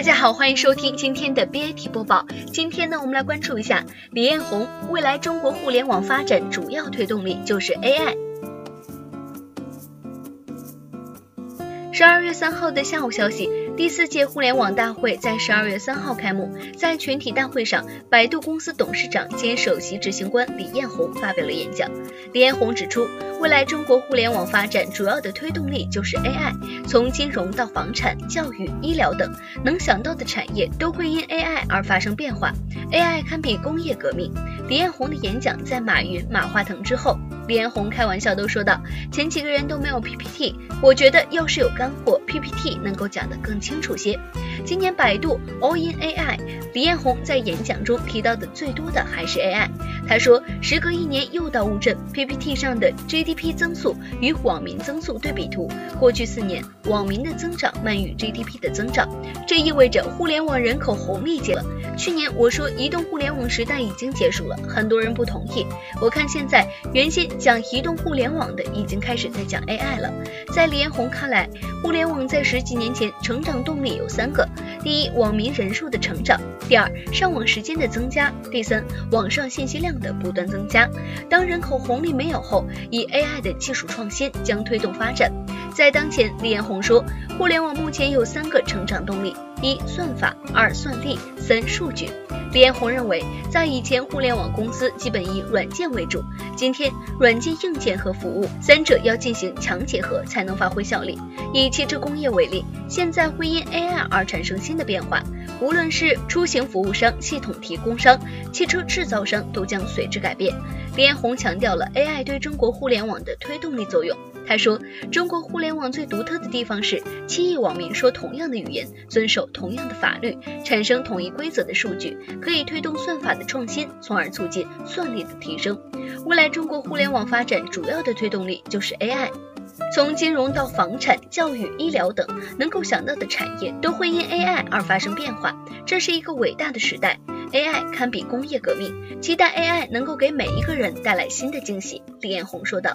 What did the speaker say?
大家好，欢迎收听今天的 BAT 播报。今天呢，我们来关注一下李彦宏，未来中国互联网发展主要推动力就是 AI。十二月三号的下午消息。第四届互联网大会在十二月三号开幕，在全体大会上，百度公司董事长兼首席执行官李彦宏发表了演讲。李彦宏指出，未来中国互联网发展主要的推动力就是 AI，从金融到房产、教育、医疗等能想到的产业都会因 AI 而发生变化，AI 堪比工业革命。李彦宏的演讲在马云、马化腾之后。李彦宏开玩笑都说道：“前几个人都没有 PPT，我觉得要是有干货，PPT 能够讲得更清楚些。”今年百度 All in AI，李彦宏在演讲中提到的最多的还是 AI。他说：“时隔一年又到乌镇，PPT 上的 GDP 增速与网民增速对比图，过去四年网民的增长慢于 GDP 的增长，这意味着互联网人口红利结了。去年我说移动互联网时代已经结束了，很多人不同意。我看现在原先。”讲移动互联网的已经开始在讲 AI 了。在李彦宏看来，互联网在十几年前成长动力有三个：第一，网民人数的成长；第二，上网时间的增加；第三，网上信息量的不断增加。当人口红利没有后，以 AI 的技术创新将推动发展。在当前，李彦宏说，互联网目前有三个成长动力：一、算法；二、算力；三、数据。李彦宏认为，在以前，互联网公司基本以软件为主，今天软件、硬件和服务三者要进行强结合，才能发挥效力。以汽车工业为例，现在会因 AI 而产生新的变化，无论是出行服务商、系统提供商、汽车制造商，都将随之改变。李彦宏强调了 AI 对中国互联网的推动力作用。他说，中国互联网最独特的地方是七亿网民说同样的语言，遵守同样的法律，产生统一规则的数据，可以推动算法的创新，从而促进算力的提升。未来中国互联网发展主要的推动力就是 AI，从金融到房产、教育、医疗等能够想到的产业都会因 AI 而发生变化，这是一个伟大的时代。AI 堪比工业革命，期待 AI 能够给每一个人带来新的惊喜。李彦宏说道。